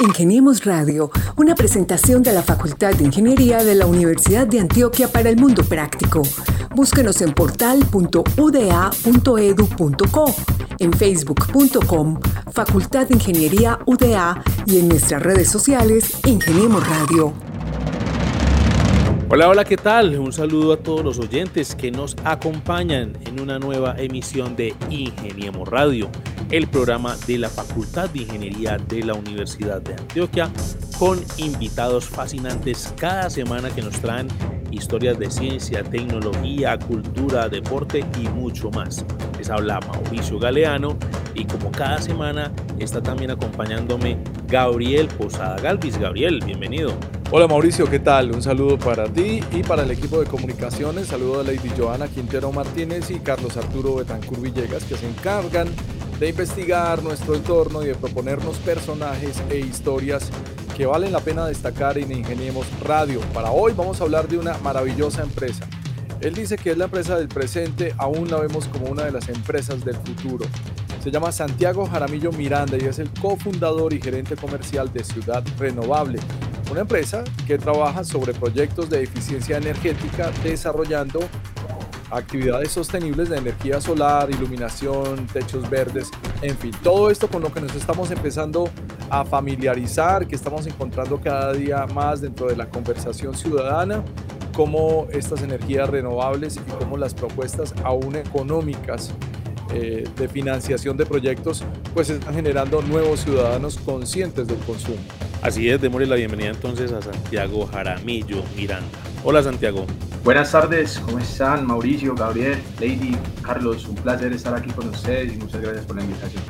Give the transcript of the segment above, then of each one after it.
Ingeniemos Radio, una presentación de la Facultad de Ingeniería de la Universidad de Antioquia para el Mundo Práctico. Búsquenos en portal.uda.edu.co, en facebook.com, Facultad de Ingeniería UDA y en nuestras redes sociales, Ingeniemos Radio. Hola, hola, ¿qué tal? Un saludo a todos los oyentes que nos acompañan en una nueva emisión de Ingeniemos Radio, el programa de la Facultad de Ingeniería de la Universidad de Antioquia, con invitados fascinantes cada semana que nos traen historias de ciencia, tecnología, cultura, deporte y mucho más. Les habla Mauricio Galeano y como cada semana está también acompañándome Gabriel Posada Galvis. Gabriel, bienvenido. Hola Mauricio, ¿qué tal? Un saludo para ti y para el equipo de comunicaciones. Saludo a Lady Joana Quintero Martínez y Carlos Arturo Betancur Villegas que se encargan de investigar nuestro entorno y de proponernos personajes e historias que valen la pena destacar en Ingeniemos Radio. Para hoy vamos a hablar de una maravillosa empresa. Él dice que es la empresa del presente, aún la vemos como una de las empresas del futuro. Se llama Santiago Jaramillo Miranda y es el cofundador y gerente comercial de Ciudad Renovable, una empresa que trabaja sobre proyectos de eficiencia energética desarrollando actividades sostenibles de energía solar, iluminación, techos verdes, en fin, todo esto con lo que nos estamos empezando a familiarizar, que estamos encontrando cada día más dentro de la conversación ciudadana, cómo estas energías renovables y cómo las propuestas aún económicas eh, de financiación de proyectos pues están generando nuevos ciudadanos conscientes del consumo. Así es, démosle la bienvenida entonces a Santiago Jaramillo Miranda. Hola Santiago. Buenas tardes, ¿cómo están? Mauricio, Gabriel, Lady, Carlos, un placer estar aquí con ustedes y muchas gracias por la invitación.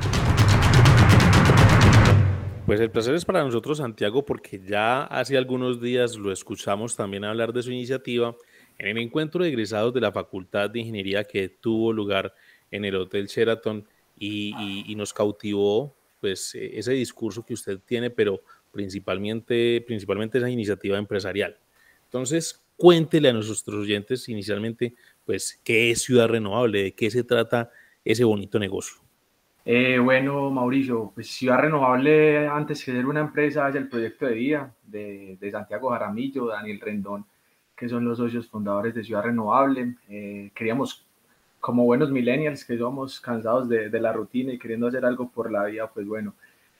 Pues el placer es para nosotros, Santiago, porque ya hace algunos días lo escuchamos también hablar de su iniciativa en el encuentro de egresados de la Facultad de Ingeniería que tuvo lugar en el Hotel Sheraton y, y nos cautivó pues ese discurso que usted tiene, pero principalmente, principalmente esa iniciativa empresarial. Entonces, cuéntele a nuestros oyentes inicialmente, pues, qué es Ciudad Renovable, de qué se trata ese bonito negocio. Eh, bueno, Mauricio, pues Ciudad Renovable, antes que ser una empresa, es el proyecto de vida de, de Santiago Jaramillo, Daniel Rendón, que son los socios fundadores de Ciudad Renovable. Eh, queríamos, como buenos millennials que somos cansados de, la rutina y queriendo hacer algo por la vida, pues bueno,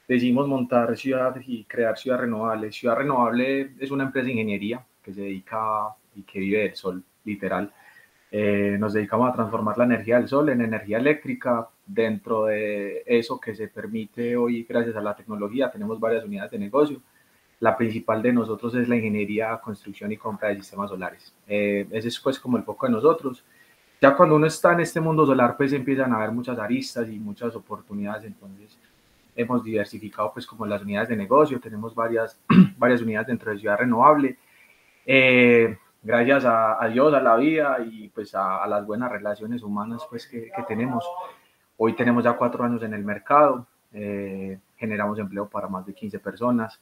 decidimos montar Ciudad y crear Ciudad Renovable. Ciudad Renovable es una empresa de ingeniería que se dedica y que vive del sol, literal. Eh, nos dedicamos a transformar la energía del sol en energía eléctrica. Dentro de eso que se permite hoy, gracias a la tecnología, tenemos varias unidades de negocio. La principal de nosotros es la ingeniería, construcción y compra de sistemas solares. Eh, ese es pues como el foco de nosotros. Ya cuando uno está en este mundo solar, pues empiezan a haber muchas aristas y muchas oportunidades. Entonces, hemos diversificado pues como las unidades de negocio. Tenemos varias, varias unidades dentro de Ciudad Renovable eh, gracias a, Dios, a la vida y pues a, las buenas relaciones humanas pues que, tenemos. Hoy tenemos ya cuatro años en el mercado, eh, generamos empleo para más de 15 personas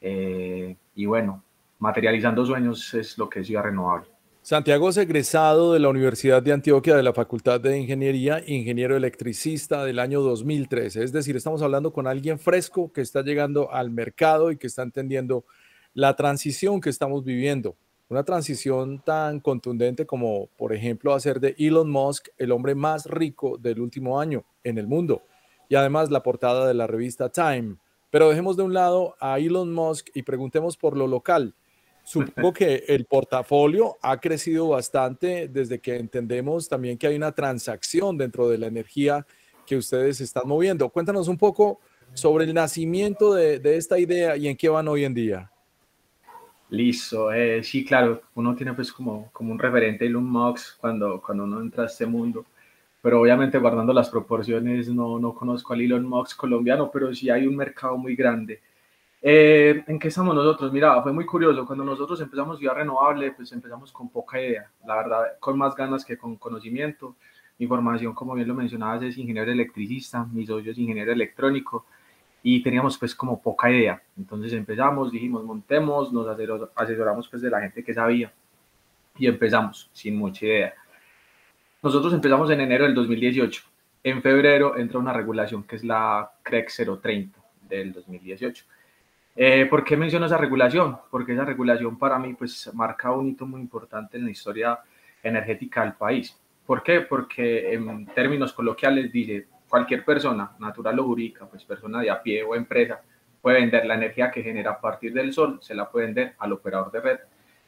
eh, y bueno, materializando sueños es lo que es Renovable. Santiago es egresado de la Universidad de Antioquia de la Facultad de Ingeniería, ingeniero electricista del año 2013. Es decir, estamos hablando con alguien fresco que está llegando al mercado y que está entendiendo la transición que estamos viviendo, una transición tan contundente como, por ejemplo, hacer de Elon Musk el hombre más rico del último año en el mundo y además la portada de la revista Time. Pero dejemos de un lado a Elon Musk y preguntemos por lo local. Supongo que el portafolio ha crecido bastante desde que entendemos también que hay una transacción dentro de la energía que ustedes están moviendo. Cuéntanos un poco sobre el nacimiento de, de esta idea y en qué van hoy en día. Listo, eh, sí, claro, uno tiene pues como, como un referente Elon Musk cuando, cuando uno entra a este mundo, pero obviamente guardando las proporciones no, no conozco al Elon Musk colombiano, pero sí hay un mercado muy grande. Eh, ¿En qué estamos nosotros? Mira, fue muy curioso, cuando nosotros empezamos Ciudad Renovable, pues empezamos con poca idea, la verdad, con más ganas que con conocimiento. Mi formación, como bien lo mencionabas, es ingeniero electricista, mi socio ingeniero electrónico, y teníamos pues como poca idea. Entonces empezamos, dijimos, montemos, nos asesoramos pues de la gente que sabía y empezamos sin mucha idea. Nosotros empezamos en enero del 2018. En febrero entra una regulación que es la CREC 030 del 2018. Eh, ¿Por qué menciono esa regulación? Porque esa regulación para mí pues marca un hito muy importante en la historia energética del país. ¿Por qué? Porque en términos coloquiales dice cualquier persona, natural o jurídica, pues persona de a pie o empresa, puede vender la energía que genera a partir del sol, se la puede vender al operador de red.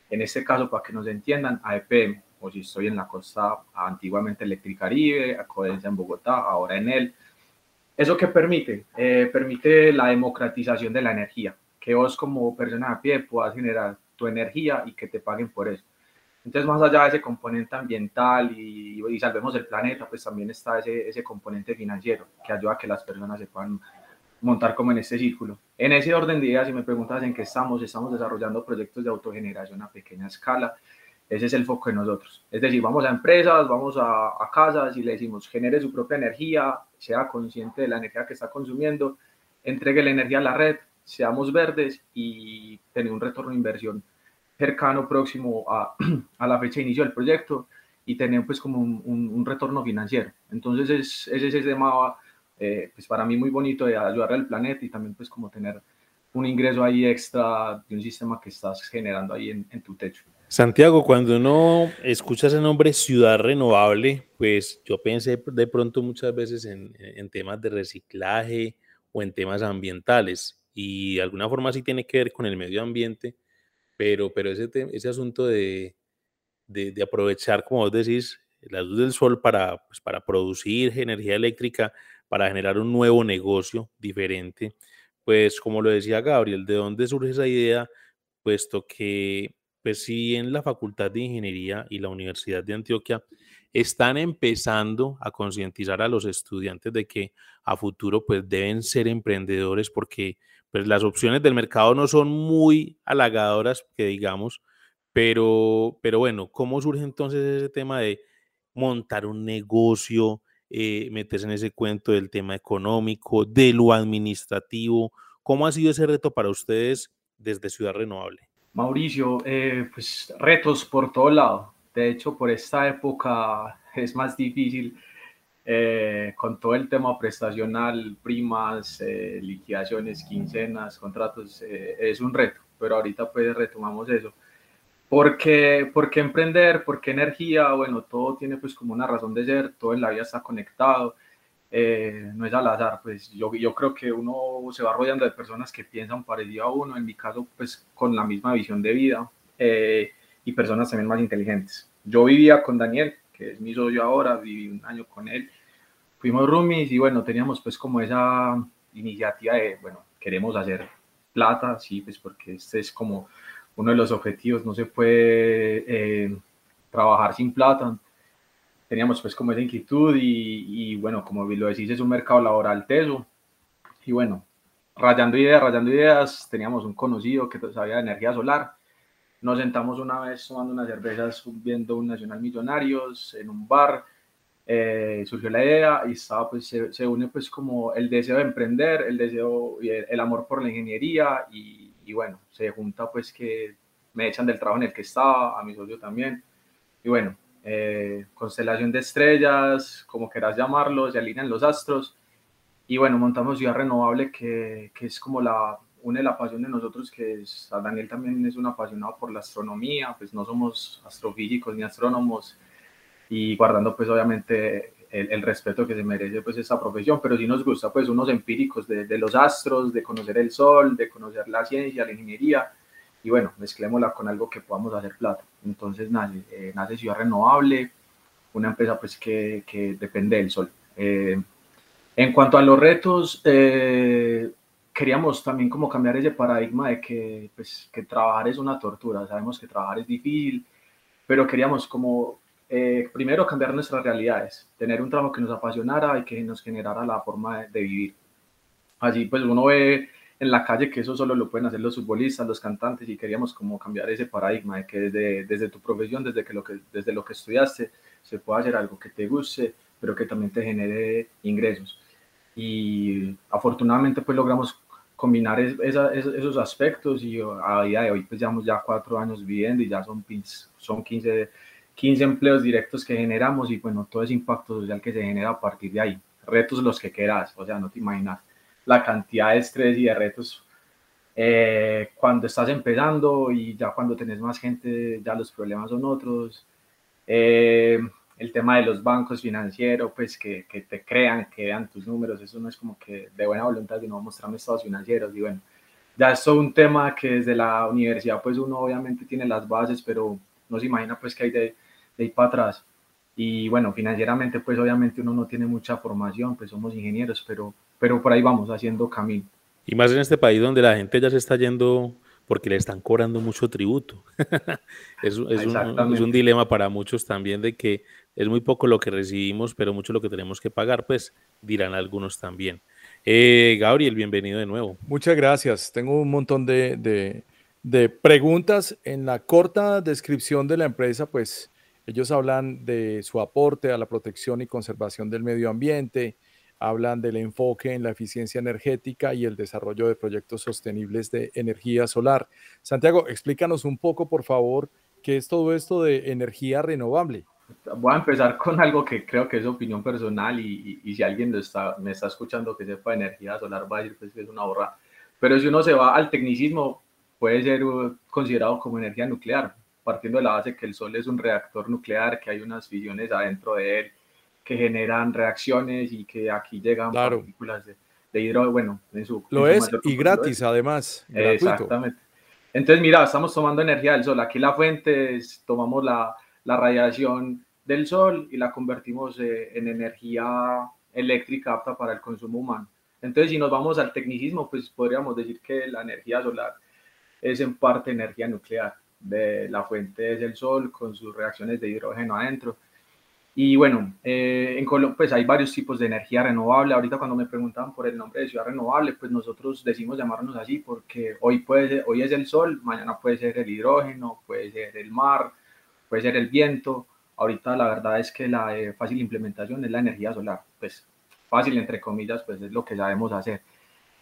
En este caso, para que nos entiendan, a EPM, o si estoy en la costa antiguamente Electricaribe, a Codensa en Bogotá, ahora en él. ¿Eso qué permite? Eh, permite la democratización de la energía, que vos como persona de a pie puedas generar tu energía y que te paguen por eso. Entonces, más allá de ese componente ambiental y, y salvemos el planeta, pues también está ese, ese componente financiero que ayuda a que las personas se puedan montar como en este círculo. En ese orden de ideas, si me preguntas en qué estamos, estamos desarrollando proyectos de autogeneración a pequeña escala. Ese es el foco de nosotros. Es decir, vamos a empresas, vamos a, a casas y le decimos, genere su propia energía, sea consciente de la energía que está consumiendo, entregue la energía a la red, seamos verdes y tener un retorno de inversión cercano, próximo a, a la fecha de inicio del proyecto y tener pues como un, un, un retorno financiero. Entonces es, ese es el tema eh, pues para mí muy bonito de ayudar al planeta y también pues como tener un ingreso ahí extra de un sistema que estás generando ahí en, en tu techo. Santiago, cuando uno escucha ese nombre ciudad renovable, pues yo pensé de pronto muchas veces en, en temas de reciclaje o en temas ambientales y de alguna forma sí tiene que ver con el medio ambiente, pero, pero ese, ese asunto de, de, de, aprovechar, como vos decís, la luz del sol para, pues, para producir energía eléctrica, para generar un nuevo negocio diferente. Pues como lo decía Gabriel, ¿de dónde surge esa idea? Puesto que, pues sí, en la Facultad de Ingeniería y la Universidad de Antioquia están empezando a concientizar a los estudiantes de que a futuro pues deben ser emprendedores porque pues las opciones del mercado no son muy halagadoras, que digamos, pero, pero bueno, ¿cómo surge entonces ese tema de montar un negocio, eh, meterse en ese cuento del tema económico, de lo administrativo. ¿Cómo ha sido ese reto para ustedes desde Ciudad Renovable? Mauricio, eh, pues retos por todo lado. De hecho, por esta época es más difícil eh, con todo el tema prestacional, primas, eh, liquidaciones, quincenas, contratos, eh, es un reto, pero ahorita pues retomamos eso. ¿Por qué, ¿Por qué emprender? ¿Por qué energía? Bueno, todo tiene pues como una razón de ser, todo en la vida está conectado, eh, no es al azar, pues yo, yo creo que uno se va rodeando de personas que piensan parecido a uno, en mi caso pues con la misma visión de vida eh, y personas también más inteligentes. Yo vivía con Daniel, que es mi socio ahora, viví un año con él, fuimos roomies y bueno, teníamos pues como esa iniciativa de, bueno, queremos hacer plata, sí, pues porque este es como uno de los objetivos, no se puede eh, trabajar sin plata. Teníamos pues como esa inquietud y, y, bueno, como lo decís, es un mercado laboral teso. Y bueno, rayando ideas, rayando ideas, teníamos un conocido que sabía de energía solar. Nos sentamos una vez tomando unas cervezas viendo un Nacional Millonarios en un bar. Eh, surgió la idea y estaba, pues, se, se, une pues como el deseo de emprender, el deseo y el, el amor por la ingeniería y, y bueno, se junta pues que me echan del trabajo en el que estaba, a mi socio también, y bueno, eh, constelación de estrellas, como quieras llamarlo, se alinean los astros, y bueno, montamos Ciudad Renovable, que, que es como la, une la pasión de nosotros, que es, Daniel también es un apasionado por la astronomía, pues no somos astrofísicos ni astrónomos, y guardando pues obviamente el, el, respeto que se merece pues esa profesión, pero sí nos gusta pues unos empíricos de, de, los astros, de conocer el sol, de conocer la ciencia, la ingeniería, y bueno, mezclémosla con algo que podamos hacer plata. Entonces nace, eh, nace Ciudad Renovable, una empresa pues que, que depende del sol. Eh, en cuanto a los retos, eh, queríamos también como cambiar ese paradigma de que, pues, que trabajar es una tortura, sabemos que trabajar es difícil, pero queríamos como eh, primero cambiar nuestras realidades, tener un trabajo que nos apasionara y que nos generara la forma de, de, vivir. Allí pues uno ve en la calle que eso solo lo pueden hacer los futbolistas, los cantantes y queríamos como cambiar ese paradigma de que desde, desde tu profesión, desde, que lo que, desde lo que estudiaste, se pueda hacer algo que te guste, pero que también te genere ingresos. Y afortunadamente pues logramos combinar esa, esos aspectos y a día de hoy pues llevamos ya cuatro años viviendo y ya son, son 15 15 empleos directos que generamos y bueno, todo ese impacto social que se genera a partir de ahí. Retos los que quieras, o sea, no te imaginas la cantidad de estrés y de retos Eh, cuando estás empezando y ya cuando tenés más gente, ya los problemas son otros. Eh, el tema de los bancos financieros, pues que, que, te crean, que vean tus números, eso no es como que de buena voluntad, sino mostrarme estados financieros. Y bueno, ya es un tema que desde la universidad, pues uno obviamente tiene las bases, pero no se imagina pues que hay de, de ir para atrás. Y bueno, financieramente, pues obviamente uno no tiene mucha formación, pues somos ingenieros, pero, pero por ahí vamos haciendo camino. Y más en este país donde la gente ya se está yendo porque le están cobrando mucho tributo. es, es, un, es, un, dilema para muchos también de que es muy poco lo que recibimos, pero mucho lo que tenemos que pagar, pues dirán algunos también. Eh, Gabriel, bienvenido de nuevo. Muchas gracias. Tengo un montón de, de, preguntas. En la corta descripción de la empresa, pues ellos hablan de su aporte a la protección y conservación del medio ambiente, hablan del enfoque en la eficiencia energética y el desarrollo de proyectos sostenibles de energía solar. Santiago, explícanos un poco, por favor, qué es todo esto de energía renovable. Voy a empezar con algo que creo que es opinión personal y, y, y si alguien lo está, me está escuchando que sepa de energía solar va a decir pues, que es una borra. Pero si uno se va al tecnicismo, puede ser uh, considerado como energía nuclear, partiendo de la base que el Sol es un reactor nuclear, que hay unas fisiones adentro de él que generan reacciones y que aquí llegan claro. partículas de, de hidrógeno, bueno, en su... Lo en su es y gratis además. Gratuito. Exactamente. Entonces, mira, estamos tomando energía del Sol. Aquí la fuente es, tomamos la la radiación del sol y la convertimos eh, en energía eléctrica apta para el consumo humano. Entonces, si nos vamos al tecnicismo, pues podríamos decir que la energía solar es en parte energía nuclear. De la fuente es el sol con sus reacciones de hidrógeno adentro. Y bueno, eh, en Colombia pues hay varios tipos de energía renovable. Ahorita cuando me preguntaban por el nombre de ciudad renovable, pues nosotros decimos llamarnos así porque hoy, puede ser, hoy es el sol, mañana puede ser el hidrógeno, puede ser el mar, puede ser el viento. Ahorita la verdad es que la eh, fácil implementación es la energía solar, pues fácil entre comillas, pues es lo que sabemos hacer.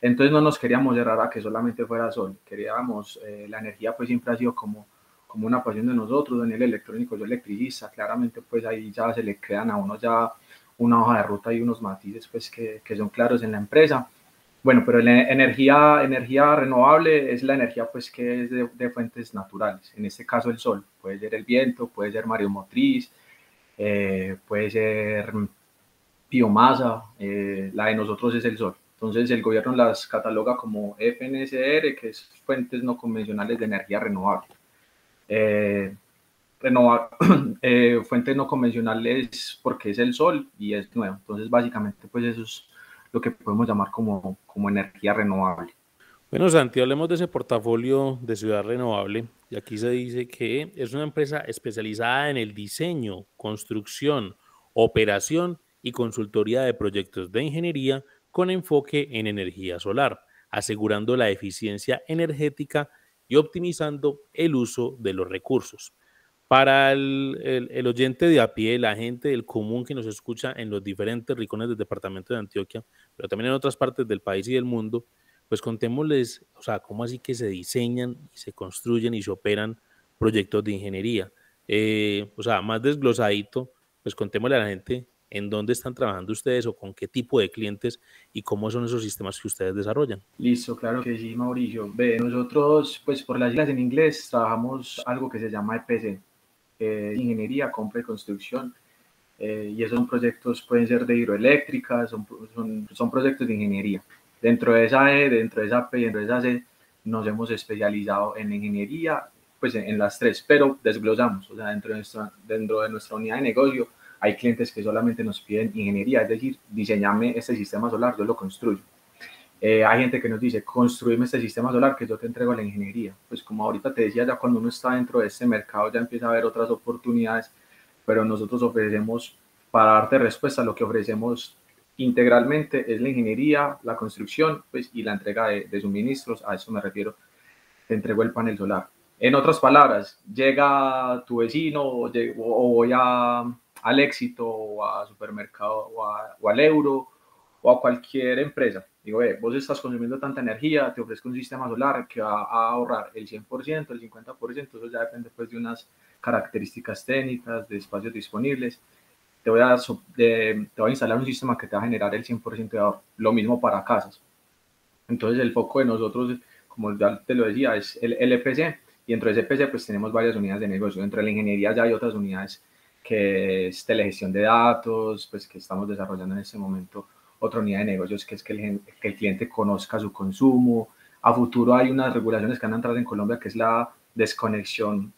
Entonces no nos queríamos cerrar a que solamente fuera sol, queríamos, eh, la energía pues siempre ha sido como, como una pasión de nosotros, Daniel electrónico, yo electricista, claramente pues ahí ya se le crean a uno ya una hoja de ruta y unos matices pues que, que son claros en la empresa bueno, pero la energía, energía renovable es la energía pues que es de, de, fuentes naturales, en este caso el sol, puede ser el viento, puede ser mareomotriz, eh, puede ser biomasa, eh, la de nosotros es el sol. Entonces el gobierno las cataloga como FNSR, que es fuentes no convencionales de energía renovable. Eh, renova, eh, fuentes no convencionales porque es el sol y es nuevo. Entonces básicamente pues eso es lo que podemos llamar como, como energía renovable. Bueno, Santi, hablemos de ese portafolio de ciudad renovable. Y aquí se dice que es una empresa especializada en el diseño, construcción, operación y consultoría de proyectos de ingeniería con enfoque en energía solar, asegurando la eficiencia energética y optimizando el uso de los recursos. Para el, el, el, oyente de a pie, la gente del común que nos escucha en los diferentes rincones del departamento de Antioquia, pero también en otras partes del país y del mundo, pues contémosles, o sea, cómo así que se diseñan se construyen y se operan proyectos de ingeniería. Eh, o sea, más desglosadito, pues contémosle a la gente en dónde están trabajando ustedes o con qué tipo de clientes y cómo son esos sistemas que ustedes desarrollan. Listo, claro que sí, Mauricio. Ve, nosotros, pues por las siglas en inglés, trabajamos algo que se llama EPC, eh, ingeniería, compra y construcción. Eh, y esos proyectos pueden ser de hidroeléctricas, son, son, son, proyectos de ingeniería. Dentro de esa E, dentro de esa P y dentro de esa C, nos hemos especializado en ingeniería, pues en, en, las tres, pero desglosamos, o sea, dentro de, nuestra, dentro de nuestra unidad de negocio hay clientes que solamente nos piden ingeniería, es decir, diseñame este sistema solar, yo lo construyo. Eh, hay gente que nos dice, construirme este sistema solar que yo te entrego la ingeniería. Pues como ahorita te decía, ya cuando uno está dentro de este mercado ya empieza a haber otras oportunidades, pero nosotros ofrecemos, para darte respuesta, lo que ofrecemos integralmente es la ingeniería, la construcción pues, y la entrega de, de suministros, a eso me refiero, te entrego el panel solar. En otras palabras, llega tu vecino o, o voy a, al éxito o a supermercado o, a, o al euro o a cualquier empresa. Digo, eh, vos estás consumiendo tanta energía, te ofrezco un sistema solar que va a ahorrar el 100%, el 50%, eso ya depende pues de unas características técnicas, de espacios disponibles. Te voy a, de, te voy a instalar un sistema que te va a generar el 100% de ahorro. Lo mismo para casas. Entonces el foco de nosotros como ya te lo decía, es el LPC y dentro de ese pues tenemos varias unidades de negocio. Dentro de la ingeniería ya hay otras unidades que es telegestión de datos, pues que estamos desarrollando en este momento otra unidad de negocios que es que el, que el cliente conozca su consumo. A futuro hay unas regulaciones que han entrado en Colombia que es la desconexión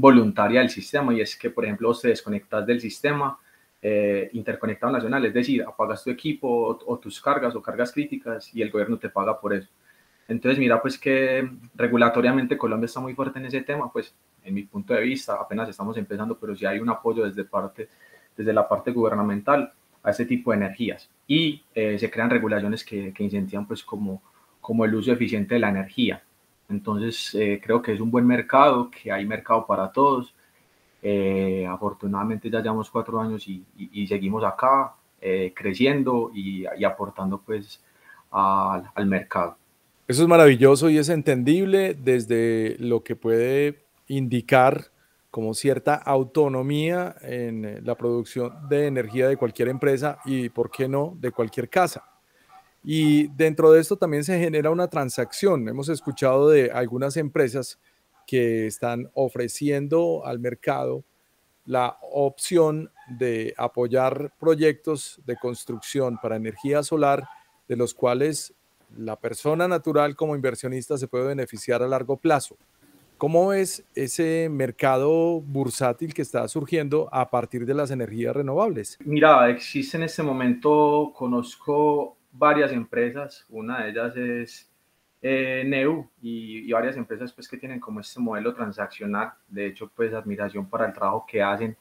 voluntaria del sistema y es que, por ejemplo, te desconectas del sistema eh, interconectado nacional, es decir, apagas tu equipo o, tus cargas o cargas críticas y el gobierno te paga por eso. Entonces, mira, pues que regulatoriamente Colombia está muy fuerte en ese tema, pues en mi punto de vista apenas estamos empezando, pero sí hay un apoyo desde, parte, desde la parte gubernamental a ese tipo de energías y eh, se crean regulaciones que, que incentivan pues como, como el uso eficiente de la energía. Entonces, eh, creo que es un buen mercado, que hay mercado para todos. Eh, afortunadamente ya llevamos cuatro años y, seguimos acá eh, creciendo y, aportando pues al mercado. Eso es maravilloso y es entendible desde lo que puede indicar como cierta autonomía en la producción de energía de cualquier empresa y, ¿por qué no?, de cualquier casa. Y dentro de esto también se genera una transacción. Hemos escuchado de algunas empresas que están ofreciendo al mercado la opción de apoyar proyectos de construcción para energía solar, de los cuales la persona natural como inversionista se puede beneficiar a largo plazo. ¿Cómo es ese mercado bursátil que está surgiendo a partir de las energías renovables? Mira, existe en este momento, conozco varias empresas, una de ellas es eh, Neu y, varias empresas pues que tienen como este modelo transaccional, de hecho pues admiración para el trabajo que hacen,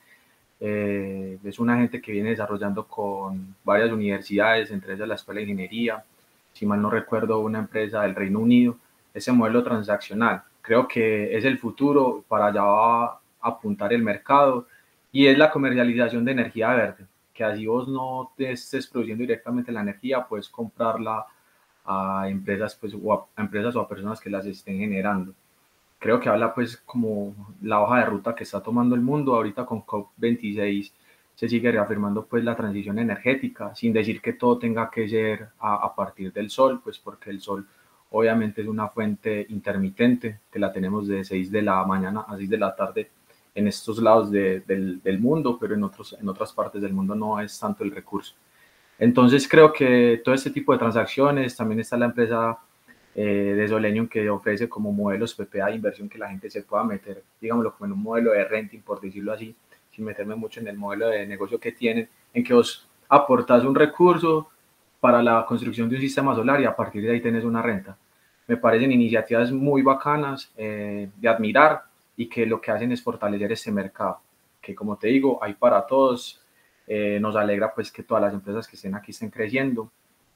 eh, es una gente que viene desarrollando con varias universidades, entre ellas la Escuela de Ingeniería, si mal no recuerdo una empresa del Reino Unido, ese modelo transaccional, creo que es el futuro, para allá va a apuntar el mercado y es la comercialización de energía verde que así vos no te estés produciendo directamente la energía, puedes comprarla a empresas, pues, o a, empresas o a personas que las estén generando. Creo que habla pues como la hoja de ruta que está tomando el mundo. Ahorita con COP26 se sigue reafirmando pues la transición energética, sin decir que todo tenga que ser a, a partir del sol, pues porque el sol obviamente es una fuente intermitente que la tenemos de 6 de la mañana a 6 de la tarde en estos lados del, del, mundo, pero en, otros, en otras partes del mundo no es tanto el recurso. Entonces creo que todo este tipo de transacciones, también está la empresa eh, de Solenium que ofrece como modelos PPA de inversión que la gente se pueda meter, digámoslo, como en un modelo de renting, por decirlo así, sin meterme mucho en el modelo de negocio que tienen, en que vos aportas un recurso para la construcción de un sistema solar y a partir de ahí tenés una renta. Me parecen iniciativas muy bacanas eh, de admirar y que lo que hacen es fortalecer este mercado, que como te digo, hay para todos. Eh, nos alegra pues que todas las empresas que estén aquí estén creciendo,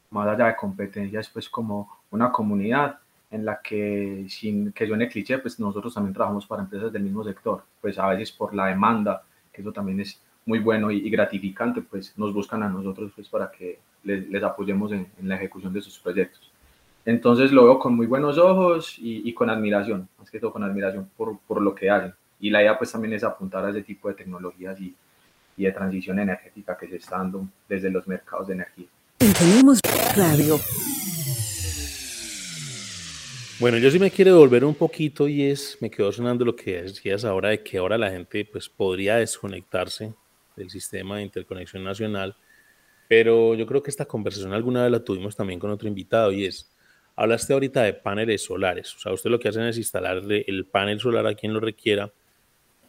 más allá de competencias, pues como una comunidad en la que, sin que suene cliché, pues nosotros también trabajamos para empresas del mismo sector, pues a veces por la demanda, que eso también es muy bueno y, gratificante, pues nos buscan a nosotros pues para que les, les apoyemos en, en la ejecución de sus proyectos. Entonces lo veo con muy buenos ojos y, con admiración, más que todo con admiración por, por, lo que hacen. Y la idea pues también es apuntar a ese tipo de tecnologías y, y de transición energética que se está dando desde los mercados de energía. Tenemos radio. Bueno, yo sí me quiero devolver un poquito y es, me quedó sonando lo que decías ahora de que ahora la gente pues podría desconectarse del sistema de interconexión nacional, pero yo creo que esta conversación alguna vez la tuvimos también con otro invitado y es, Hablaste ahorita de paneles solares. O sea, usted lo que hacen es instalarle el panel solar a quien lo requiera.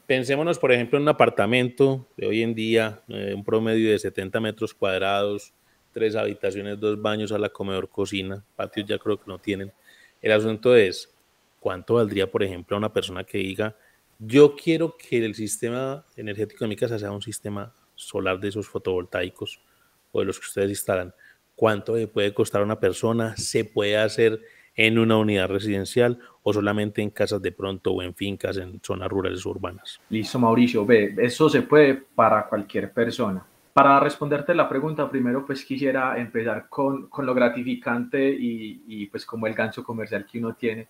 Pensémonos, por ejemplo, en un apartamento de hoy en día, eh, un promedio de 70 metros cuadrados, tres habitaciones, dos baños a la comedor, cocina, patios ya creo que no tienen. El asunto es, ¿cuánto valdría, por ejemplo, a una persona que diga, yo quiero que el sistema energético de mi casa sea un sistema solar de esos fotovoltaicos o de los que ustedes instalan? Cuánto puede costar una persona, se puede hacer en una unidad residencial o solamente en casas de pronto o en fincas en zonas rurales urbanas. Listo, Mauricio. Ve, eso se puede para cualquier persona. Para responderte la pregunta, primero pues quisiera empezar con, con lo gratificante y, y, pues como el gancho comercial que uno tiene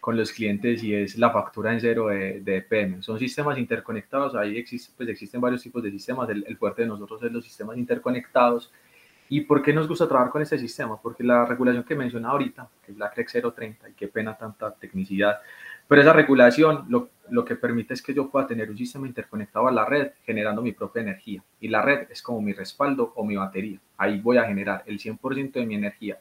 con los clientes y es la factura en cero de, de EPM. Son sistemas interconectados, ahí existe, pues existen varios tipos de sistemas, el, el fuerte de nosotros es los sistemas interconectados ¿Y por qué nos gusta trabajar con este sistema? Porque la regulación que mencioné ahorita, que es la CREC 030, y qué pena tanta tecnicidad, pero esa regulación lo, que permite es que yo pueda tener un sistema interconectado a la red generando mi propia energía. Y la red es como mi respaldo o mi batería. Ahí voy a generar el 100% de mi energía.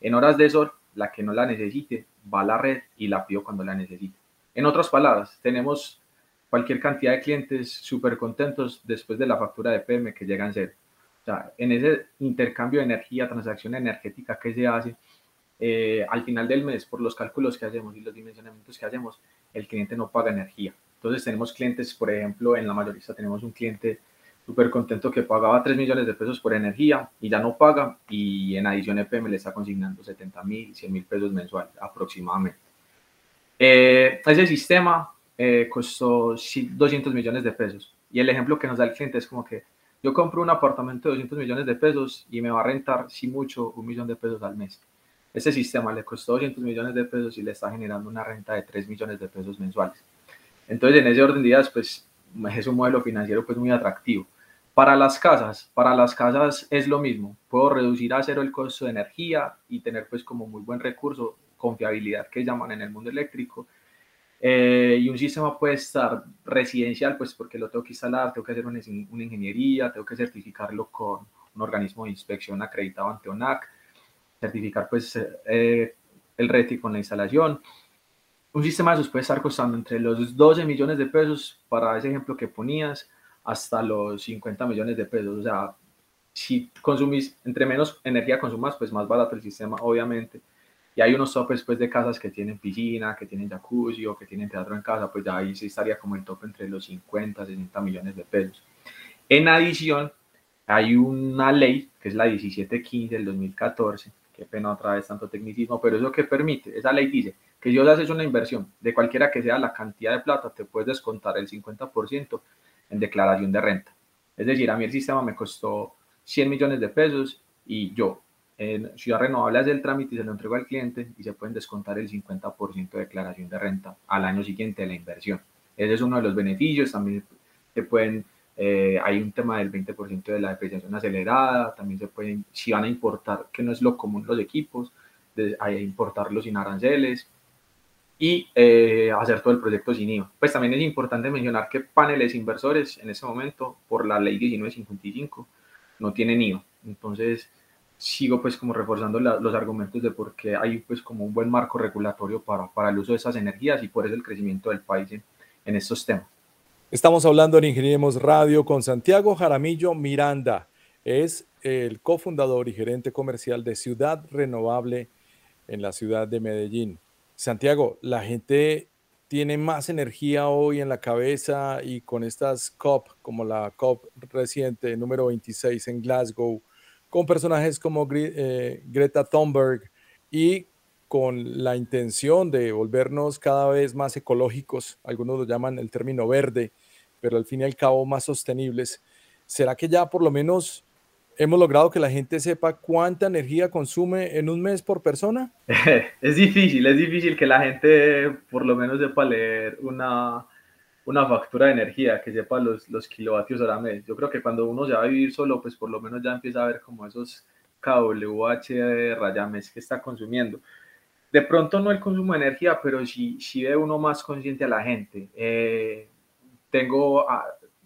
En horas de sol, la que no la necesite va a la red y la pido cuando la necesite. En otras palabras, tenemos cualquier cantidad de clientes súper contentos después de la factura de PM que llegan cero. Sea, en ese intercambio de energía, transacción energética que se hace, eh, al final del mes, por los cálculos que hacemos y los dimensionamientos que hacemos, el cliente no paga energía. Entonces tenemos clientes, por ejemplo, en la mayorista tenemos un cliente súper contento que pagaba 3 millones de pesos por energía y ya no paga y en adición EPM le está consignando 70 mil, 100 mil pesos mensuales aproximadamente. Eh, ese sistema eh, costó 200 millones de pesos y el ejemplo que nos da el cliente es como que yo compro un apartamento de 200 millones de pesos y me va a rentar, si mucho, un millón de pesos al mes ese sistema le costó 200 millones de pesos y le está generando una renta de 3 millones de pesos mensuales. Entonces, en ese orden de ideas, pues es un modelo financiero pues muy atractivo. Para las casas, para las casas es lo mismo. Puedo reducir a cero el costo de energía y tener pues como muy buen recurso, confiabilidad que llaman en el mundo eléctrico. Eh, y un sistema puede estar residencial, pues porque lo tengo que instalar, tengo que hacer una, una ingeniería, tengo que certificarlo con un organismo de inspección acreditado ante ONAC certificar pues eh, el RETI con la instalación. Un sistema de esos puede estar costando entre los 12 millones de pesos para ese ejemplo que ponías hasta los 50 millones de pesos. O sea, si consumís, entre menos energía consumas, pues más barato el sistema, obviamente. Y hay unos topes pues, de casas que tienen piscina, que tienen jacuzzi o que tienen teatro en casa, pues ya ahí sí estaría como el tope entre los 50, 60 millones de pesos. En adición, hay una ley, que es la 1715 del 2014, qué pena otra vez tanto tecnicismo, pero eso que permite, esa ley dice que si vos haces una inversión de cualquiera que sea la cantidad de plata, te puedes descontar el 50% en declaración de renta. Es decir, a mí el sistema me costó 100 millones de pesos y yo en Ciudad Renovable hace el trámite y se lo entrego al cliente y se pueden descontar el 50% de declaración de renta al año siguiente de la inversión. Ese es uno de los beneficios, también se pueden eh, hay un tema del 20% de la depreciación acelerada, también se pueden, si van a importar, que no es lo común los equipos, de, a importarlos sin aranceles y eh, hacer todo el proyecto sin IVA. Pues también es importante mencionar que paneles inversores en ese momento, por la ley 1955, no tienen IVA. Entonces, sigo pues como reforzando los argumentos de por qué hay pues como un buen marco regulatorio para, para el uso de esas energías y por eso el crecimiento del país en, en estos temas. Estamos hablando en Ingeniemos Radio con Santiago Jaramillo Miranda. Es el cofundador y gerente comercial de Ciudad Renovable en la ciudad de Medellín. Santiago, la gente tiene más energía hoy en la cabeza y con estas COP, como la COP reciente número 26 en Glasgow, con personajes como eh, Greta Thunberg y con la intención de volvernos cada vez más ecológicos, algunos lo llaman el término verde, pero al fin y al cabo más sostenibles, ¿será que ya por lo menos hemos logrado que la gente sepa cuánta energía consume en un mes por persona? es difícil, es difícil que la gente por lo menos sepa leer una, una factura de energía, que sepa los, los kilovatios hora mes. Yo creo que cuando uno se va a vivir solo, pues por lo menos ya empieza a ver como esos KWH de rayames que está consumiendo de pronto no el consumo de energía, pero sí, sí ve uno más consciente a la gente. Eh, tengo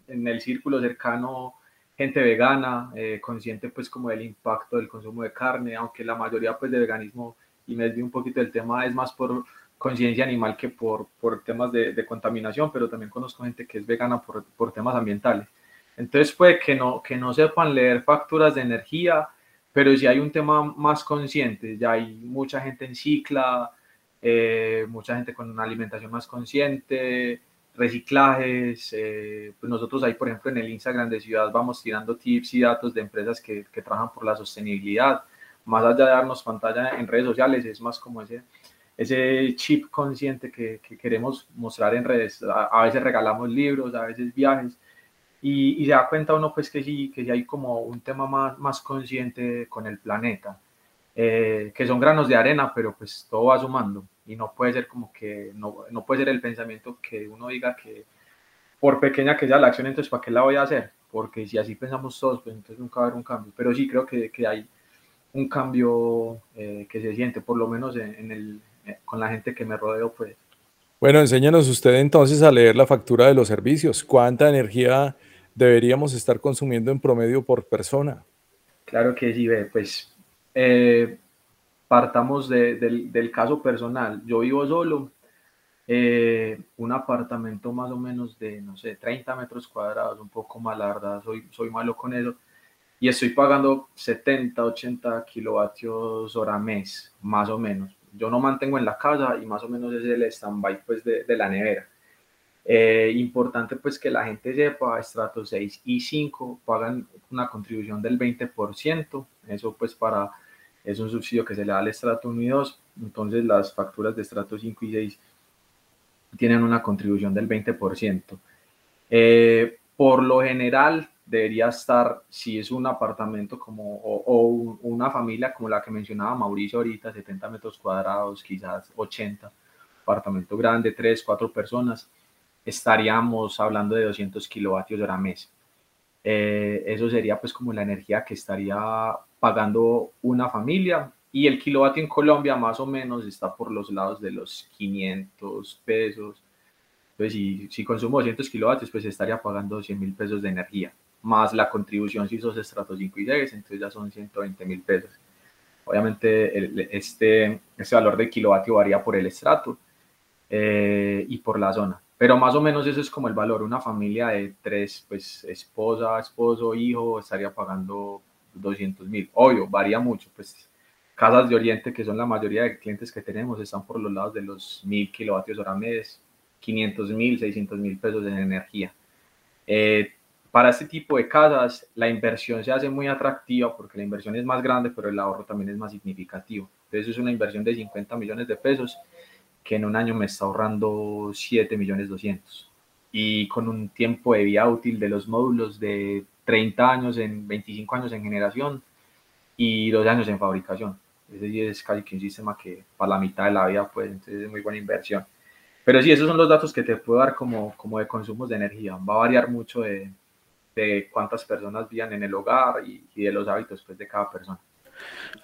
en el círculo cercano gente vegana, eh, consciente pues como del impacto del consumo de carne, aunque la mayoría pues de veganismo, y me desvío un poquito del tema, es más por conciencia animal que por, por temas de, de, contaminación, pero también conozco gente que es vegana por, por temas ambientales. Entonces puede que no, que no sepan leer facturas de energía, pero si hay un tema más consciente, ya hay mucha gente en cicla, eh, mucha gente con una alimentación más consciente, reciclajes, eh, pues nosotros ahí por ejemplo en el Instagram de Ciudad vamos tirando tips y datos de empresas que, que, trabajan por la sostenibilidad, más allá de darnos pantalla en redes sociales, es más como ese, ese chip consciente que, que queremos mostrar en redes, a, a veces regalamos libros, a veces viajes, y, se da cuenta uno pues que sí, que sí hay como un tema más, más consciente con el planeta, eh, que son granos de arena, pero pues todo va sumando y no puede ser como que, no, no puede ser el pensamiento que uno diga que por pequeña que sea la acción, entonces ¿para qué la voy a hacer? porque si así pensamos todos, pues entonces nunca va a haber un cambio. Pero sí creo que, que hay un cambio eh, que se siente, por lo menos en, el, eh, con la gente que me rodeo, pues. Bueno, enséñanos usted entonces a leer la factura de los servicios. ¿Cuánta energía deberíamos estar consumiendo en promedio por persona? Claro que sí, ve, pues eh, partamos del, del, caso personal. Yo vivo solo, un apartamento más o menos de, no sé, 30 metros cuadrados, un poco más, la verdad, soy, soy malo con eso y estoy pagando 70, 80 kilovatios hora mes, más o menos. Yo no mantengo en la casa y más o menos es el stand-by pues, de, de, la nevera. Eh, importante pues que la gente sepa, estrato 6 y 5 pagan una contribución del 20%, eso pues para, es un subsidio que se le da al estrato 1 y 2, entonces las facturas de estrato 5 y 6 tienen una contribución del 20%. Eh, por lo general, debería estar, si es un apartamento como, o, una familia como la que mencionaba Mauricio ahorita, 70 metros cuadrados, quizás 80, apartamento grande, 3, 4 personas, estaríamos hablando de 200 kilovatios hora mes. Eh, eso sería pues como la energía que estaría pagando una familia y el kilovatio en Colombia más o menos está por los lados de los 500 pesos. Entonces, si, si consumo 200 kilovatios, pues estaría pagando 100 mil pesos de energía más la contribución si sos estrato 5 y 6, entonces ya son 120 mil pesos. Obviamente este, este valor de kilovatio varía por el estrato eh, y por la zona, pero más o menos eso es como el valor. Una familia de tres, pues esposa, esposo, hijo, estaría pagando 200 mil. Obvio, varía mucho, pues casas de Oriente, que son la mayoría de clientes que tenemos, están por los lados de los 1000 kilovatios hora mes, 500 mil, 600 mil pesos de energía. Eh, para este tipo de casas, la inversión se hace muy atractiva porque la inversión es más grande, pero el ahorro también es más significativo. Entonces es una inversión de 50 millones de pesos que en un año me está ahorrando 7 millones 200. Y con un tiempo de vida útil de los módulos de 30 años en 25 años en generación y 2 años en fabricación. Ese es casi que un sistema que para la mitad de la vida, pues entonces es muy buena inversión. Pero sí, esos son los datos que te puedo dar como, como de consumos de energía. Va a variar mucho de, de cuántas personas vivan en el hogar y, de los hábitos pues, de cada persona.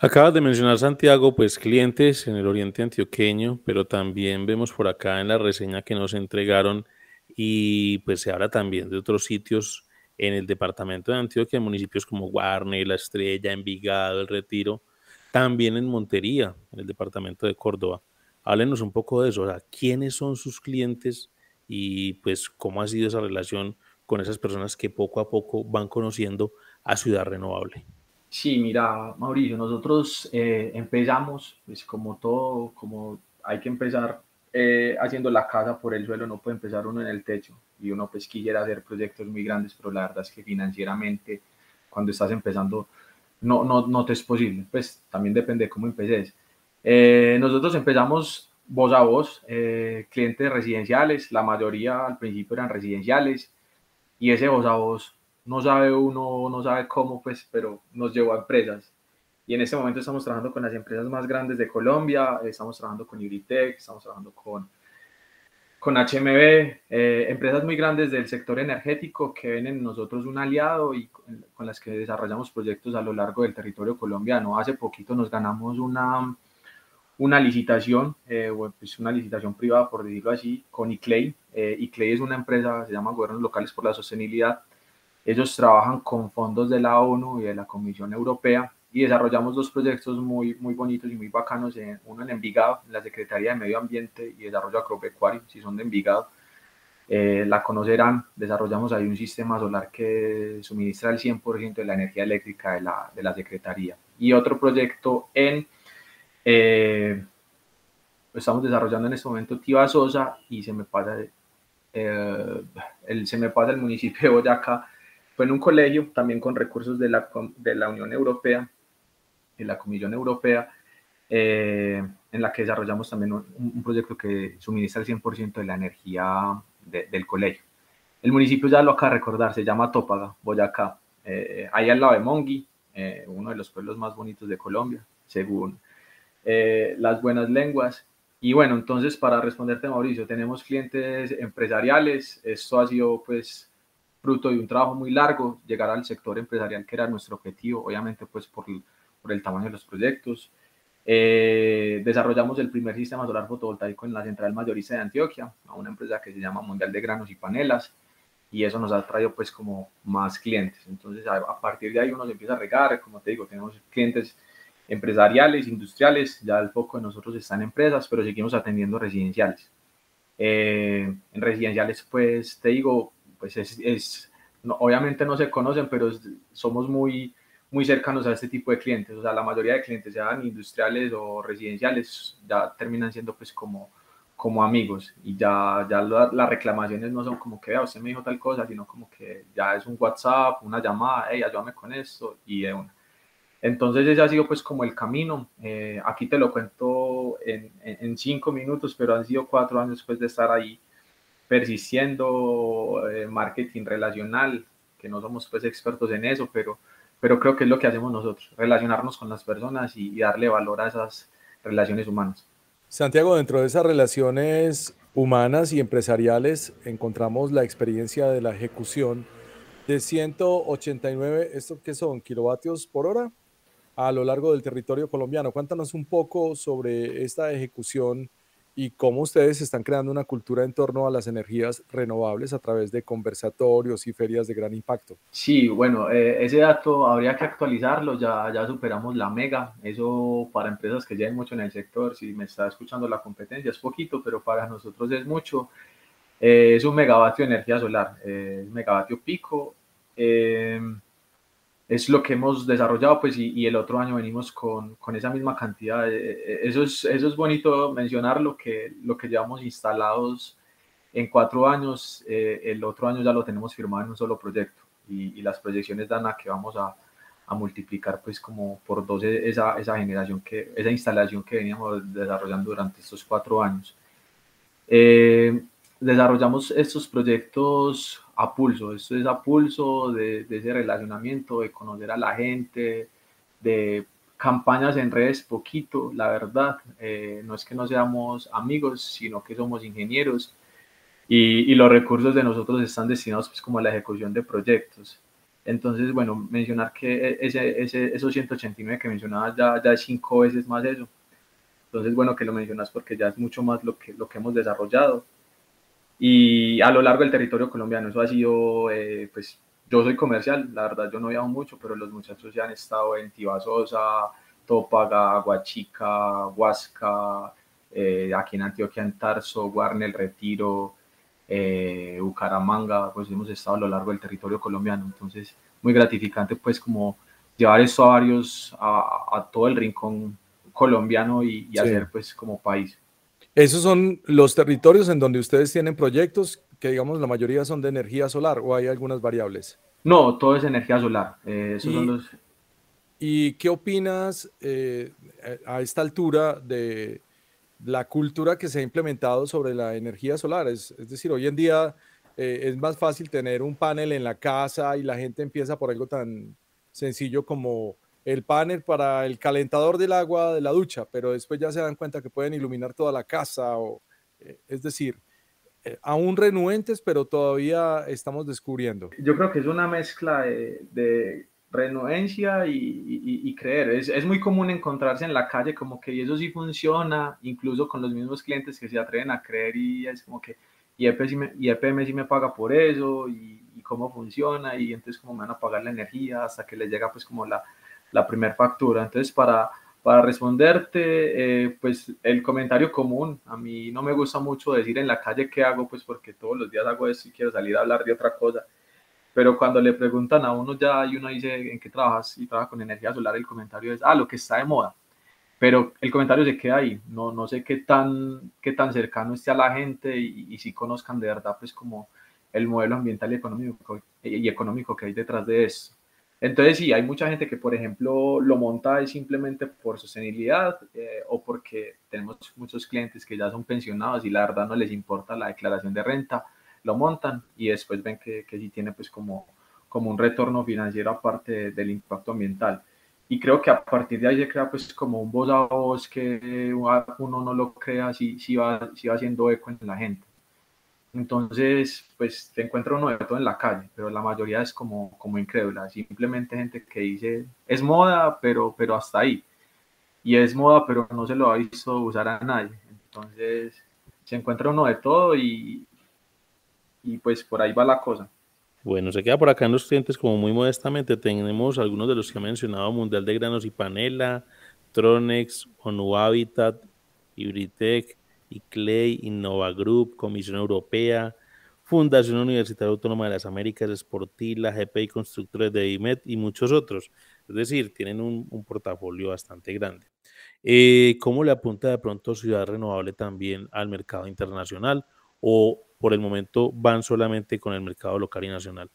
Acabas de mencionar, Santiago, pues clientes en el oriente antioqueño, pero también vemos por acá en la reseña que nos entregaron y pues se habla también de otros sitios en el departamento de Antioquia, municipios como Guarne, La Estrella, Envigado, El Retiro, también en Montería, en el departamento de Córdoba. Háblenos un poco de eso, o quiénes son sus clientes y pues cómo ha sido esa relación con esas personas que poco a poco van conociendo a Ciudad Renovable. Sí, mira, Mauricio, nosotros eh, empezamos, pues como todo, como hay que empezar eh, haciendo la casa por el suelo, no puede empezar uno en el techo. Y uno pues quisiera hacer proyectos muy grandes, pero la verdad es que financieramente, cuando estás empezando, no, no, no te es posible. Pues también depende de cómo empeces. Eh, nosotros empezamos voz a voz, clientes residenciales, la mayoría al principio eran residenciales, y ese voz a voz no sabe uno, no sabe cómo, pues, pero nos llevó a empresas. Y en este momento estamos trabajando con las empresas más grandes de Colombia, estamos trabajando con Ibritec, estamos trabajando con, con HMB, eh, empresas muy grandes del sector energético que ven en nosotros un aliado y con, las que desarrollamos proyectos a lo largo del territorio colombiano. Hace poquito nos ganamos una, una licitación, eh, pues una licitación privada, por decirlo así, con ICLEI. Eh, ICLEI es una empresa, se llama Gobiernos Locales por la Sostenibilidad. Ellos trabajan con fondos de la ONU y de la Comisión Europea y desarrollamos dos proyectos muy, muy bonitos y muy bacanos, uno en Envigado, en la Secretaría de Medio Ambiente y Desarrollo Agropecuario, si son de Envigado, eh, la conocerán, desarrollamos ahí un sistema solar que suministra el 100% de la energía eléctrica de la, de la Secretaría. Y otro proyecto en eh, estamos desarrollando en este momento Tiva Sosa y se me pasa, eh, el, se me pasa el municipio de Boyacá. Fue en un colegio también con recursos de la, de la Unión Europea, y la Comisión Europea, eh, en la que desarrollamos también un, proyecto que suministra el 100% de la energía del colegio. El municipio ya lo acaba de recordar, se llama Tópaga, Boyacá, eh, ahí al lado de Mongi, uno de los pueblos más bonitos de Colombia, según eh, las buenas lenguas. Y bueno, entonces para responderte Mauricio, tenemos clientes empresariales, esto ha sido pues fruto de un trabajo muy largo, llegar al sector empresarial que era nuestro objetivo, obviamente pues por, por el tamaño de los proyectos. Eh, desarrollamos el primer sistema solar fotovoltaico en la central mayorista de Antioquia, a una empresa que se llama Mundial de Granos y Panelas, y eso nos ha traído pues como más clientes. Entonces a, partir de ahí uno se empieza a regar, como te digo, tenemos clientes empresariales, industriales, ya el foco de nosotros está en empresas, pero seguimos atendiendo residenciales. Eh, en residenciales pues te digo, pues es, obviamente no se conocen, pero somos muy, muy cercanos a este tipo de clientes. O sea, la mayoría de clientes, sean industriales o residenciales, ya terminan siendo pues como, como amigos y ya, ya las reclamaciones no son como que, vea, usted me dijo tal cosa, sino como que ya es un WhatsApp, una llamada, hey, ayúdame con esto y de una. Entonces ese ha sido pues como el camino. Eh, aquí te lo cuento en, en, cinco minutos, pero han sido cuatro años después de estar ahí persistiendo eh, marketing relacional, que no somos pues expertos en eso, pero, pero creo que es lo que hacemos nosotros, relacionarnos con las personas y, darle valor a esas relaciones humanas. Santiago, dentro de esas relaciones humanas y empresariales encontramos la experiencia de la ejecución de 189, ¿esto qué son? ¿Kilovatios por hora? A lo largo del territorio colombiano. Cuéntanos un poco sobre esta ejecución y cómo ustedes están creando una cultura en torno a las energías renovables a través de conversatorios y ferias de gran impacto. Sí, bueno, eh, ese dato habría que actualizarlo, ya, ya superamos la mega, eso para empresas que lleven mucho en el sector, si me está escuchando la competencia es poquito, pero para nosotros es mucho. Eh, es un megavatio de energía solar, eh, megavatio pico. Eh, es lo que hemos desarrollado, pues, y, el otro año venimos con, con, esa misma cantidad. Eso es, eso es bonito mencionar lo que, lo que llevamos instalados en cuatro años, eh, el otro año ya lo tenemos firmado en un solo proyecto y, las proyecciones dan a que vamos a, a multiplicar pues como por 12 esa, esa generación, que, esa instalación que veníamos desarrollando durante estos cuatro años. Eh, desarrollamos estos proyectos a pulso, esto es a pulso de, ese relacionamiento, de conocer a la gente, de campañas en redes poquito, la verdad, eh, no es que no seamos amigos, sino que somos ingenieros y, los recursos de nosotros están destinados pues como a la ejecución de proyectos. Entonces, bueno, mencionar que ese, ese, esos 189 que mencionabas ya, ya es cinco veces más eso. Entonces, bueno, que lo mencionas porque ya es mucho más lo que, lo que hemos desarrollado y a lo largo del territorio colombiano. Eso ha sido, eh, pues yo soy comercial, la verdad yo no viajo mucho, pero los muchachos ya han estado en Tibasosa, Tópaga, Guachica, Huasca, eh, aquí en Antioquia, en Tarso, Guarne, El Retiro, eh, Bucaramanga, pues hemos estado a lo largo del territorio colombiano. Entonces, muy gratificante pues como llevar esto a varios, a, todo el rincón colombiano y, hacer pues como país. Esos son los territorios en donde ustedes tienen proyectos que, digamos, la mayoría son de energía solar o hay algunas variables. No, todo es energía solar. Eh, esos y, son los... ¿Y qué opinas eh, a esta altura de la cultura que se ha implementado sobre la energía solar? Es, es decir, hoy en día eh, es más fácil tener un panel en la casa y la gente empieza por algo tan sencillo como el panel para el calentador del agua de la ducha, pero después ya se dan cuenta que pueden iluminar toda la casa, o, eh, es decir, eh, aún renuentes, pero todavía estamos descubriendo. Yo creo que es una mezcla de, renuencia y, creer. Es, es, muy común encontrarse en la calle como que eso sí funciona, incluso con los mismos clientes que se atreven a creer y es como que y EPM sí me, y EPM sí me paga por eso y, y, cómo funciona y entonces cómo me van a pagar la energía hasta que les llega pues como la, la primera factura. Entonces, para, para responderte, eh, pues el comentario común, a mí no me gusta mucho decir en la calle qué hago, pues porque todos los días hago eso y quiero salir a hablar de otra cosa. Pero cuando le preguntan a uno ya y uno dice en qué trabajas y trabaja con energía solar, el comentario es, ah, lo que está de moda. Pero el comentario se queda ahí. No, no sé qué tan, qué tan cercano esté a la gente y, y si conozcan de verdad, pues como el modelo ambiental y económico, y económico que hay detrás de esto. Entonces sí, hay mucha gente que, por ejemplo, lo monta simplemente por sostenibilidad eh, o porque tenemos muchos clientes que ya son pensionados y la verdad no les importa la declaración de renta, lo montan y después ven que, que sí tiene pues como, como un retorno financiero aparte del impacto ambiental. Y creo que a partir de ahí se crea pues como un voz a voz que uno no lo crea, si, si, va, si va haciendo eco en la gente. Entonces, pues te encuentra uno de todo en la calle, pero la mayoría es como, como incrédula, simplemente gente que dice, es moda, pero, pero hasta ahí. Y es moda, pero no se lo ha visto usar a nadie. Entonces, se encuentra uno de todo y, y pues por ahí va la cosa. Bueno, se queda por acá en los clientes como muy modestamente. Tenemos algunos de los que ha mencionado, Mundial de Granos y Panela, Tronex, ONU Habitat, Hybritec, ICLEI, Innova Group, Comisión Europea, Fundación Universitaria Autónoma de las Américas, Sportila, GPI Constructores de IMED y muchos otros. Es decir, tienen un, portafolio bastante grande. Eh, ¿Cómo le apunta de pronto Ciudad Renovable también al mercado internacional o por el momento van solamente con el mercado local y nacional?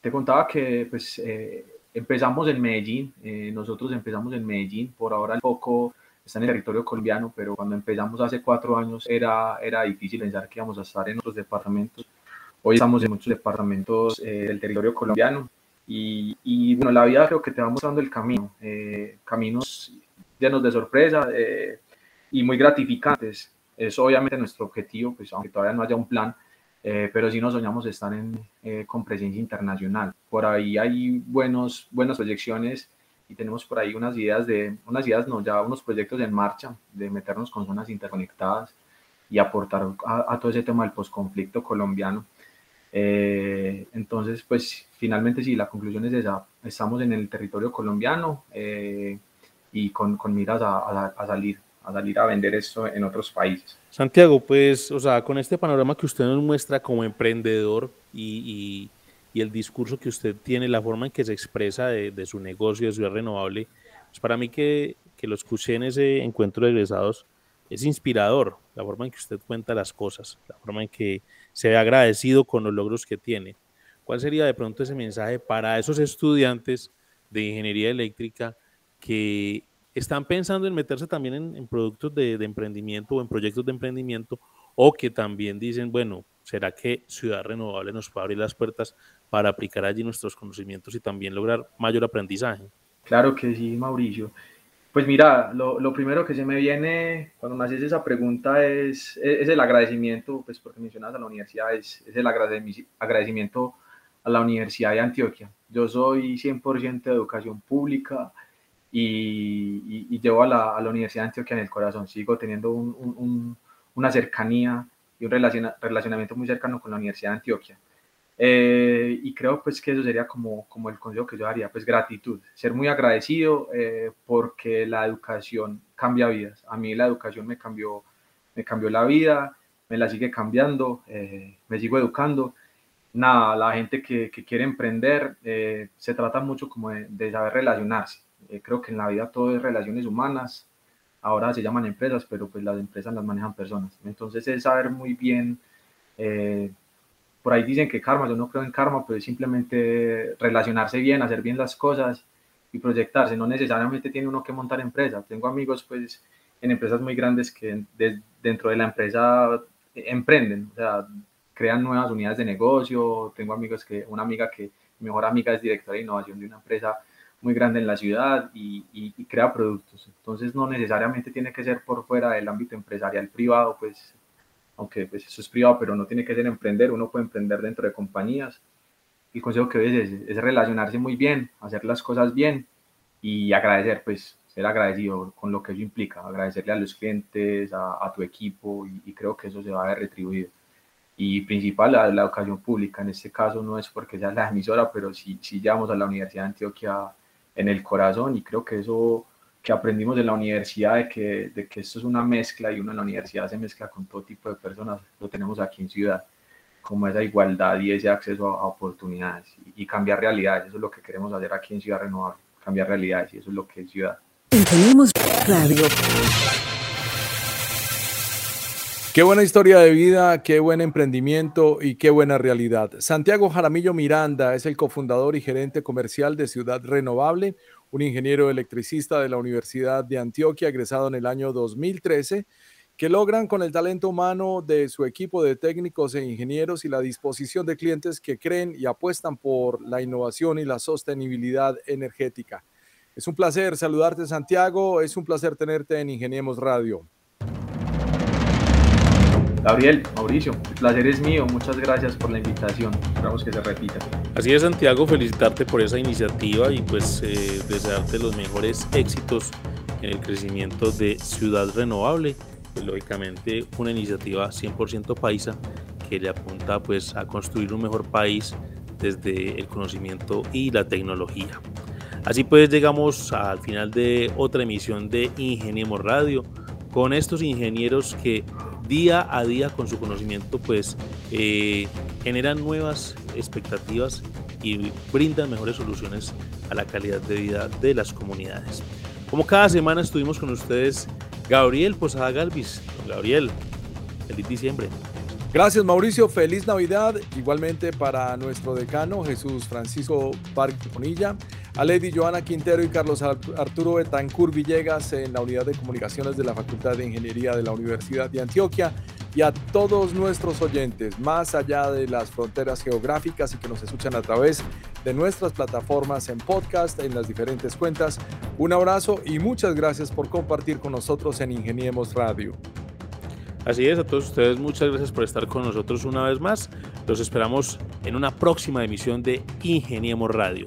Te contaba que pues, eh, empezamos en Medellín, eh, nosotros empezamos en Medellín, por ahora el poco está en el territorio colombiano, pero cuando empezamos hace cuatro años era, era difícil pensar que íbamos a estar en otros departamentos. Hoy estamos en muchos departamentos eh, del territorio colombiano y, y, bueno, la vida creo que te va mostrando el camino, caminos llenos de sorpresa y muy gratificantes. Es obviamente nuestro objetivo, pues aunque todavía no haya un plan, eh, pero sí nos soñamos estar en, eh, con presencia internacional. Por ahí hay buenos, buenas proyecciones y tenemos por ahí unas ideas de, unas ideas no, ya unos proyectos en marcha de meternos con zonas interconectadas y aportar a, todo ese tema del posconflicto colombiano. Eh, entonces, pues finalmente sí, la conclusión es esa, estamos en el territorio colombiano y con, con miras a, a salir a salir a vender esto en otros países. Santiago, pues, o sea, con este panorama que usted nos muestra como emprendedor y, y, el discurso que usted tiene, la forma en que se expresa de, su negocio, de Ciudad Renovable, pues para mí que, que lo escuché en ese encuentro de egresados es inspirador, la forma en que usted cuenta las cosas, la forma en que se ve agradecido con los logros que tiene. ¿Cuál sería de pronto ese mensaje para esos estudiantes de ingeniería eléctrica que están pensando en meterse también en, productos de, emprendimiento o en proyectos de emprendimiento o que también dicen, bueno, ¿será que Ciudad Renovable nos puede abrir las puertas para aplicar allí nuestros conocimientos y también lograr mayor aprendizaje? Claro que sí, Mauricio. Pues mira, lo, lo primero que se me viene cuando me haces esa pregunta es, es, el agradecimiento, pues porque mencionas a la universidad, es, es el agradecimiento a la Universidad de Antioquia. Yo soy 100% de educación pública, y, llevo a la, a la, Universidad de Antioquia en el corazón. Sigo teniendo un, una cercanía y un relacionamiento muy cercano con la Universidad de Antioquia. Eh, y creo pues que eso sería como, como el consejo que yo daría, pues gratitud, ser muy agradecido eh, porque la educación cambia vidas. A mí la educación me cambió, me cambió la vida, me la sigue cambiando, eh, me sigo educando. Nada, la gente que, que quiere emprender se trata mucho como de, de saber relacionarse eh, creo que en la vida todo es relaciones humanas. Ahora se llaman empresas, pero pues las empresas las manejan personas. Entonces es saber muy bien, eh, por ahí dicen que karma, yo no creo en karma, pero es simplemente relacionarse bien, hacer bien las cosas y proyectarse. No necesariamente tiene uno que montar empresas. Tengo amigos pues en empresas muy grandes que dentro de la empresa emprenden, o sea, crean nuevas unidades de negocio. Tengo amigos que, una amiga que, mi mejor amiga es directora de innovación de una empresa muy grande en la ciudad y, crea productos. Entonces no necesariamente tiene que ser por fuera del ámbito empresarial privado, pues aunque pues eso es privado, pero no tiene que ser emprender, uno puede emprender dentro de compañías. El consejo que ves es, es relacionarse muy bien, hacer las cosas bien y agradecer, pues ser agradecido con lo que eso implica, agradecerle a los clientes, a, tu equipo y, creo que eso se va a ver retribuido. Y principal, la, la educación pública, en este caso no es porque sea la emisora, pero sí, sí llevamos a la Universidad de Antioquia en el corazón y creo que eso que aprendimos en la universidad de que, de que esto es una mezcla y uno en la universidad se mezcla con todo tipo de personas, lo tenemos aquí en Ciudad, como esa igualdad y ese acceso a, oportunidades y, cambiar realidades, eso es lo que queremos hacer aquí en Ciudad Renovable, cambiar realidades y eso es lo que es Ciudad. Tenemos radio. Qué buena historia de vida, qué buen emprendimiento y qué buena realidad. Santiago Jaramillo Miranda es el cofundador y gerente comercial de Ciudad Renovable, un ingeniero electricista de la Universidad de Antioquia, egresado en el año 2013, que logran con el talento humano de su equipo de técnicos e ingenieros y la disposición de clientes que creen y apuestan por la innovación y la sostenibilidad energética. Es un placer saludarte, Santiago. Es un placer tenerte en Ingeniemos Radio. Gabriel, Mauricio, el placer es mío, muchas gracias por la invitación, esperamos que se repita. Así es, Santiago, felicitarte por esa iniciativa y pues eh, desearte los mejores éxitos en el crecimiento de Ciudad Renovable, lógicamente una iniciativa 100% paisa que le apunta pues a construir un mejor país desde el conocimiento y la tecnología. Así pues llegamos al final de otra emisión de Ingeniemos Radio con estos ingenieros que día a día con su conocimiento pues eh, generan nuevas expectativas y brindan mejores soluciones a la calidad de vida de las comunidades. Como cada semana estuvimos con ustedes Gabriel Posada Galvis. Gabriel, feliz diciembre. Gracias Mauricio, feliz Navidad. Igualmente para nuestro decano Jesús Francisco Parque Bonilla, a Lady Joana Quintero y Carlos Arturo Betancur Villegas en la Unidad de Comunicaciones de la Facultad de Ingeniería de la Universidad de Antioquia y a todos nuestros oyentes más allá de las fronteras geográficas y que nos escuchan a través de nuestras plataformas en podcast, en las diferentes cuentas. Un abrazo y muchas gracias por compartir con nosotros en Ingeniemos Radio. Así es, a todos ustedes muchas gracias por estar con nosotros una vez más. Los esperamos en una próxima emisión de Ingeniemos Radio.